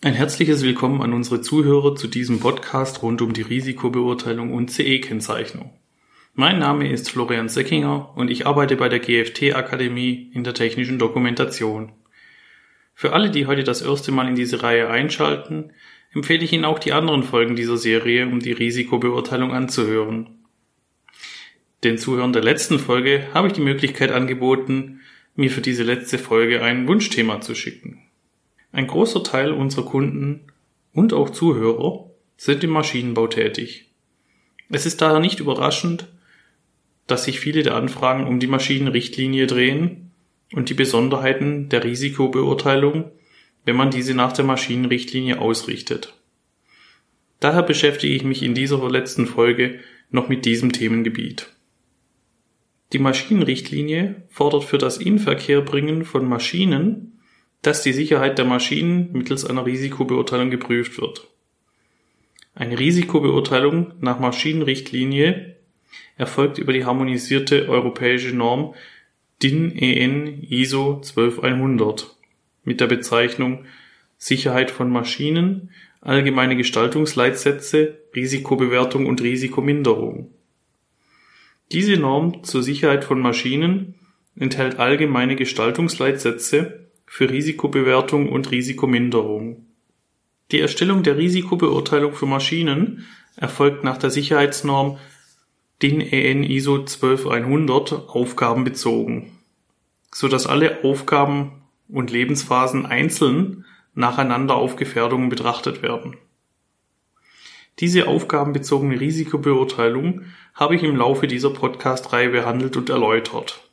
Ein herzliches Willkommen an unsere Zuhörer zu diesem Podcast rund um die Risikobeurteilung und CE-Kennzeichnung. Mein Name ist Florian Seckinger und ich arbeite bei der GFT Akademie in der technischen Dokumentation. Für alle, die heute das erste Mal in diese Reihe einschalten, empfehle ich Ihnen auch die anderen Folgen dieser Serie, um die Risikobeurteilung anzuhören. Den Zuhörern der letzten Folge habe ich die Möglichkeit angeboten, mir für diese letzte Folge ein Wunschthema zu schicken. Ein großer Teil unserer Kunden und auch Zuhörer sind im Maschinenbau tätig. Es ist daher nicht überraschend, dass sich viele der Anfragen um die Maschinenrichtlinie drehen und die Besonderheiten der Risikobeurteilung, wenn man diese nach der Maschinenrichtlinie ausrichtet. Daher beschäftige ich mich in dieser letzten Folge noch mit diesem Themengebiet. Die Maschinenrichtlinie fordert für das Inverkehrbringen von Maschinen dass die Sicherheit der Maschinen mittels einer Risikobeurteilung geprüft wird. Eine Risikobeurteilung nach Maschinenrichtlinie erfolgt über die harmonisierte europäische Norm DIN EN ISO 12100 mit der Bezeichnung Sicherheit von Maschinen, allgemeine Gestaltungsleitsätze, Risikobewertung und Risikominderung. Diese Norm zur Sicherheit von Maschinen enthält allgemeine Gestaltungsleitsätze für Risikobewertung und Risikominderung. Die Erstellung der Risikobeurteilung für Maschinen erfolgt nach der Sicherheitsnorm DIN EN ISO 12100 aufgabenbezogen, so dass alle Aufgaben und Lebensphasen einzeln nacheinander auf Gefährdungen betrachtet werden. Diese aufgabenbezogene Risikobeurteilung habe ich im Laufe dieser Podcast-Reihe behandelt und erläutert.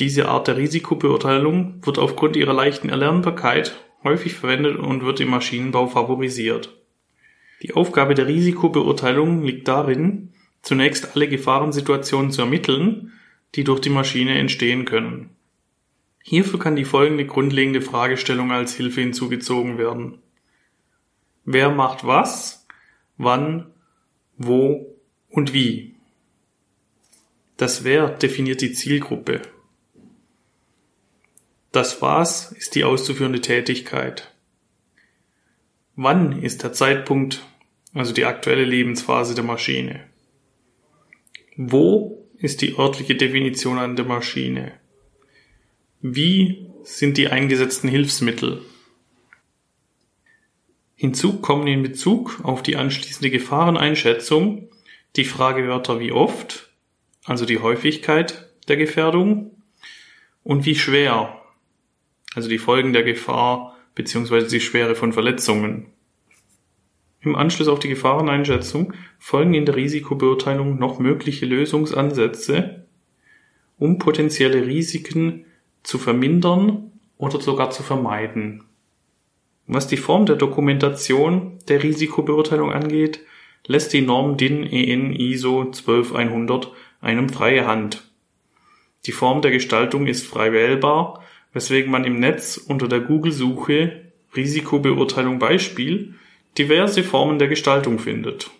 Diese Art der Risikobeurteilung wird aufgrund ihrer leichten Erlernbarkeit häufig verwendet und wird im Maschinenbau favorisiert. Die Aufgabe der Risikobeurteilung liegt darin, zunächst alle Gefahrensituationen zu ermitteln, die durch die Maschine entstehen können. Hierfür kann die folgende grundlegende Fragestellung als Hilfe hinzugezogen werden. Wer macht was, wann, wo und wie? Das Wer definiert die Zielgruppe. Das Was ist die auszuführende Tätigkeit. Wann ist der Zeitpunkt, also die aktuelle Lebensphase der Maschine? Wo ist die örtliche Definition an der Maschine? Wie sind die eingesetzten Hilfsmittel? Hinzu kommen in Bezug auf die anschließende Gefahreneinschätzung die Fragewörter wie oft, also die Häufigkeit der Gefährdung, und wie schwer, also die Folgen der Gefahr bzw. die Schwere von Verletzungen. Im Anschluss auf die Gefahreneinschätzung folgen in der Risikobeurteilung noch mögliche Lösungsansätze, um potenzielle Risiken zu vermindern oder sogar zu vermeiden. Was die Form der Dokumentation der Risikobeurteilung angeht, lässt die Norm DIN EN ISO 12100 einem freie Hand. Die Form der Gestaltung ist frei wählbar weswegen man im Netz unter der Google-Suche Risikobeurteilung Beispiel diverse Formen der Gestaltung findet.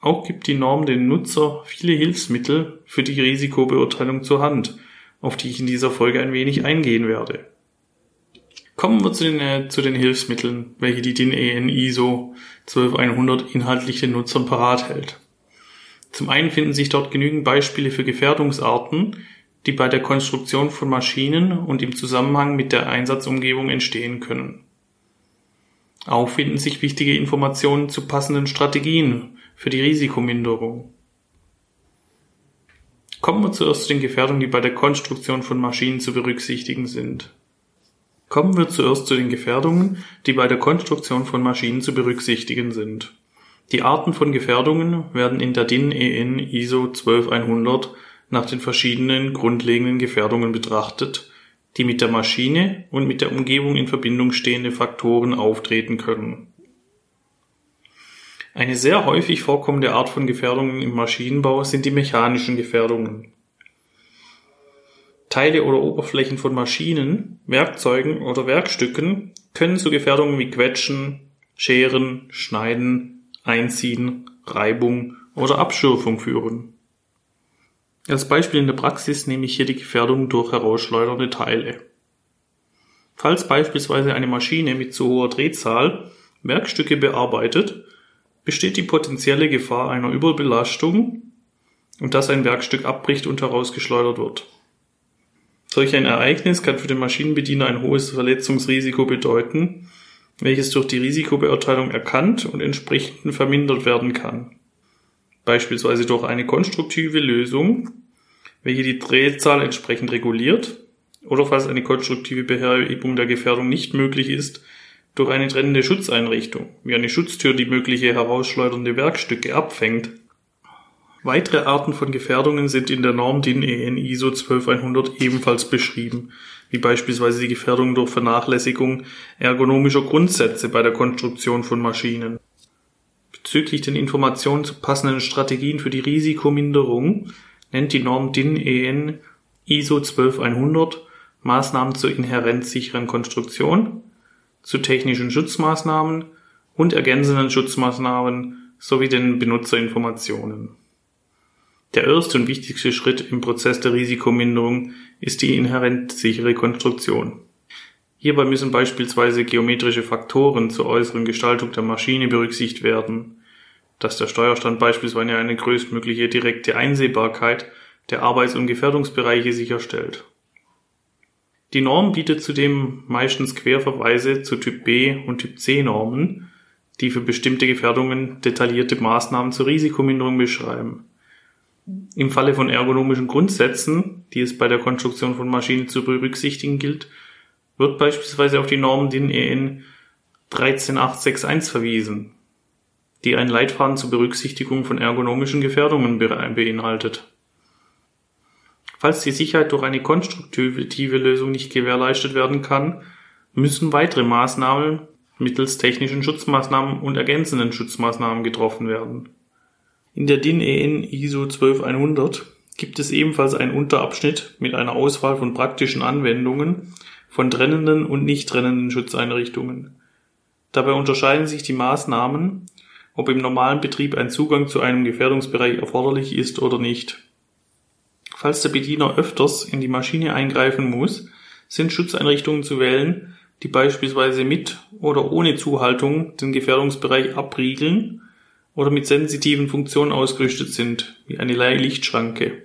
Auch gibt die Norm den Nutzer viele Hilfsmittel für die Risikobeurteilung zur Hand, auf die ich in dieser Folge ein wenig eingehen werde. Kommen wir zu den, äh, zu den Hilfsmitteln, welche die DIN EN ISO 12100 inhaltlich den Nutzern parat hält. Zum einen finden sich dort genügend Beispiele für Gefährdungsarten, die bei der Konstruktion von Maschinen und im Zusammenhang mit der Einsatzumgebung entstehen können. Auch finden sich wichtige Informationen zu passenden Strategien für die Risikominderung. Kommen wir zuerst zu den Gefährdungen, die bei der Konstruktion von Maschinen zu berücksichtigen sind. Kommen wir zuerst zu den Gefährdungen, die bei der Konstruktion von Maschinen zu berücksichtigen sind. Die Arten von Gefährdungen werden in der DIN EN ISO 12100 nach den verschiedenen grundlegenden Gefährdungen betrachtet, die mit der Maschine und mit der Umgebung in Verbindung stehende Faktoren auftreten können. Eine sehr häufig vorkommende Art von Gefährdungen im Maschinenbau sind die mechanischen Gefährdungen. Teile oder Oberflächen von Maschinen, Werkzeugen oder Werkstücken können zu Gefährdungen wie Quetschen, Scheren, Schneiden, Einziehen, Reibung oder Abschürfung führen. Als Beispiel in der Praxis nehme ich hier die Gefährdung durch herausschleudernde Teile. Falls beispielsweise eine Maschine mit zu hoher Drehzahl Werkstücke bearbeitet, besteht die potenzielle Gefahr einer Überbelastung und dass ein Werkstück abbricht und herausgeschleudert wird. Solch ein Ereignis kann für den Maschinenbediener ein hohes Verletzungsrisiko bedeuten, welches durch die Risikobeurteilung erkannt und entsprechend vermindert werden kann. Beispielsweise durch eine konstruktive Lösung, welche die Drehzahl entsprechend reguliert, oder falls eine konstruktive Behebung der Gefährdung nicht möglich ist, durch eine trennende Schutzeinrichtung, wie eine Schutztür, die mögliche herausschleudernde Werkstücke abfängt. Weitere Arten von Gefährdungen sind in der Norm DIN EN ISO 12100 ebenfalls beschrieben, wie beispielsweise die Gefährdung durch Vernachlässigung ergonomischer Grundsätze bei der Konstruktion von Maschinen. Bezüglich den Informationen zu passenden Strategien für die Risikominderung nennt die Norm DIN EN ISO 12100 Maßnahmen zur inhärent sicheren Konstruktion, zu technischen Schutzmaßnahmen und ergänzenden Schutzmaßnahmen sowie den Benutzerinformationen. Der erste und wichtigste Schritt im Prozess der Risikominderung ist die inhärent sichere Konstruktion. Hierbei müssen beispielsweise geometrische Faktoren zur äußeren Gestaltung der Maschine berücksichtigt werden, dass der Steuerstand beispielsweise eine größtmögliche direkte Einsehbarkeit der Arbeits- und Gefährdungsbereiche sicherstellt. Die Norm bietet zudem meistens Querverweise zu Typ B und Typ C Normen, die für bestimmte Gefährdungen detaillierte Maßnahmen zur Risikominderung beschreiben. Im Falle von ergonomischen Grundsätzen, die es bei der Konstruktion von Maschinen zu berücksichtigen gilt, wird beispielsweise auf die Norm DIN EN 13861 verwiesen, die ein Leitfaden zur Berücksichtigung von ergonomischen Gefährdungen beinhaltet. Falls die Sicherheit durch eine konstruktive Lösung nicht gewährleistet werden kann, müssen weitere Maßnahmen mittels technischen Schutzmaßnahmen und ergänzenden Schutzmaßnahmen getroffen werden. In der DIN EN ISO 12100 gibt es ebenfalls einen Unterabschnitt mit einer Auswahl von praktischen Anwendungen von trennenden und nicht trennenden Schutzeinrichtungen. Dabei unterscheiden sich die Maßnahmen, ob im normalen Betrieb ein Zugang zu einem Gefährdungsbereich erforderlich ist oder nicht. Falls der Bediener öfters in die Maschine eingreifen muss, sind Schutzeinrichtungen zu wählen, die beispielsweise mit oder ohne Zuhaltung den Gefährdungsbereich abriegeln oder mit sensitiven Funktionen ausgerüstet sind, wie eine Lichtschranke.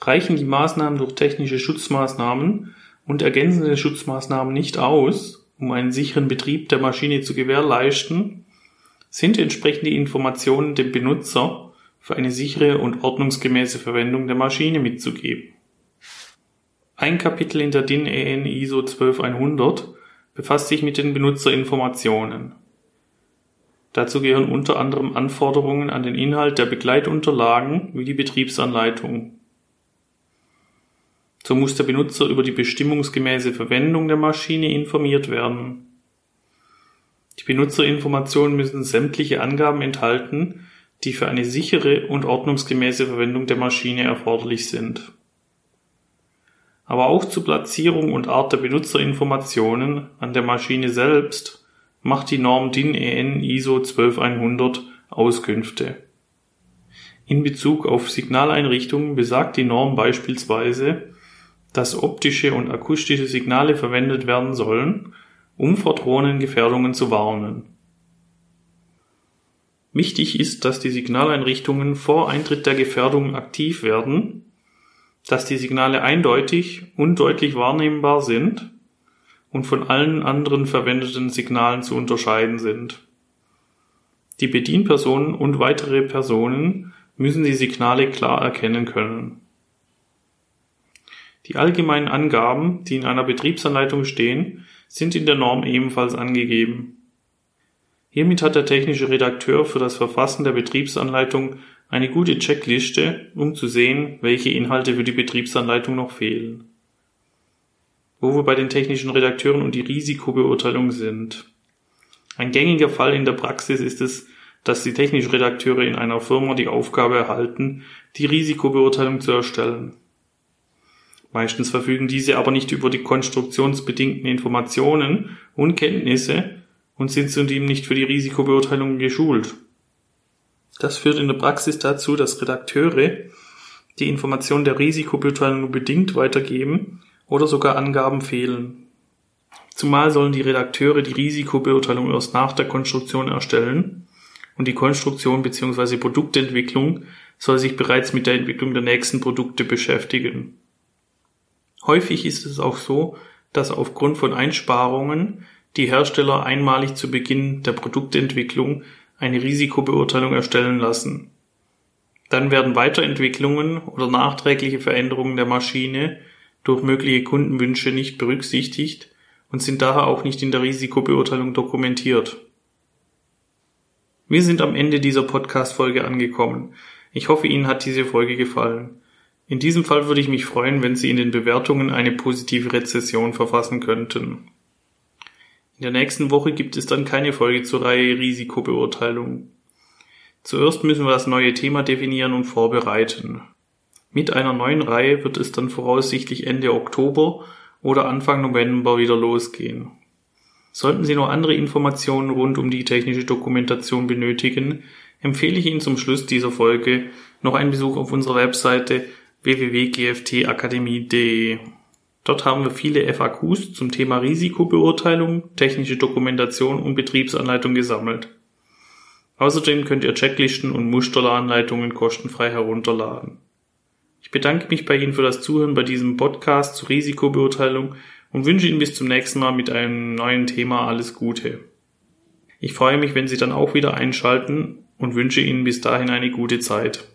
Reichen die Maßnahmen durch technische Schutzmaßnahmen und ergänzende Schutzmaßnahmen nicht aus, um einen sicheren Betrieb der Maschine zu gewährleisten, sind entsprechende Informationen dem Benutzer für eine sichere und ordnungsgemäße Verwendung der Maschine mitzugeben. Ein Kapitel in der DIN EN ISO 12100 befasst sich mit den Benutzerinformationen. Dazu gehören unter anderem Anforderungen an den Inhalt der Begleitunterlagen wie die Betriebsanleitung. So muss der Benutzer über die bestimmungsgemäße Verwendung der Maschine informiert werden. Die Benutzerinformationen müssen sämtliche Angaben enthalten, die für eine sichere und ordnungsgemäße Verwendung der Maschine erforderlich sind. Aber auch zur Platzierung und Art der Benutzerinformationen an der Maschine selbst macht die Norm DIN EN ISO 12100 Auskünfte. In Bezug auf Signaleinrichtungen besagt die Norm beispielsweise, dass optische und akustische Signale verwendet werden sollen, um vor drohenden Gefährdungen zu warnen. Wichtig ist, dass die Signaleinrichtungen vor Eintritt der Gefährdung aktiv werden, dass die Signale eindeutig und deutlich wahrnehmbar sind und von allen anderen verwendeten Signalen zu unterscheiden sind. Die Bedienpersonen und weitere Personen müssen die Signale klar erkennen können. Die allgemeinen Angaben, die in einer Betriebsanleitung stehen, sind in der Norm ebenfalls angegeben. Hiermit hat der technische Redakteur für das Verfassen der Betriebsanleitung eine gute Checkliste, um zu sehen, welche Inhalte für die Betriebsanleitung noch fehlen. Wo wir bei den technischen Redakteuren und die Risikobeurteilung sind. Ein gängiger Fall in der Praxis ist es, dass die technischen Redakteure in einer Firma die Aufgabe erhalten, die Risikobeurteilung zu erstellen. Meistens verfügen diese aber nicht über die konstruktionsbedingten Informationen und Kenntnisse, und sind zudem nicht für die Risikobeurteilung geschult. Das führt in der Praxis dazu, dass Redakteure die Informationen der Risikobeurteilung nur bedingt weitergeben oder sogar Angaben fehlen. Zumal sollen die Redakteure die Risikobeurteilung erst nach der Konstruktion erstellen und die Konstruktion bzw. Produktentwicklung soll sich bereits mit der Entwicklung der nächsten Produkte beschäftigen. Häufig ist es auch so, dass aufgrund von Einsparungen die Hersteller einmalig zu Beginn der Produktentwicklung eine Risikobeurteilung erstellen lassen. Dann werden Weiterentwicklungen oder nachträgliche Veränderungen der Maschine durch mögliche Kundenwünsche nicht berücksichtigt und sind daher auch nicht in der Risikobeurteilung dokumentiert. Wir sind am Ende dieser Podcast-Folge angekommen. Ich hoffe, Ihnen hat diese Folge gefallen. In diesem Fall würde ich mich freuen, wenn Sie in den Bewertungen eine positive Rezession verfassen könnten. In der nächsten Woche gibt es dann keine Folge zur Reihe Risikobeurteilung. Zuerst müssen wir das neue Thema definieren und vorbereiten. Mit einer neuen Reihe wird es dann voraussichtlich Ende Oktober oder Anfang November wieder losgehen. Sollten Sie noch andere Informationen rund um die technische Dokumentation benötigen, empfehle ich Ihnen zum Schluss dieser Folge noch einen Besuch auf unserer Webseite www.gftakademie.de. Dort haben wir viele FAQs zum Thema Risikobeurteilung, technische Dokumentation und Betriebsanleitung gesammelt. Außerdem könnt ihr Checklisten und Musteranleitungen kostenfrei herunterladen. Ich bedanke mich bei Ihnen für das Zuhören bei diesem Podcast zur Risikobeurteilung und wünsche Ihnen bis zum nächsten Mal mit einem neuen Thema alles Gute. Ich freue mich, wenn Sie dann auch wieder einschalten und wünsche Ihnen bis dahin eine gute Zeit.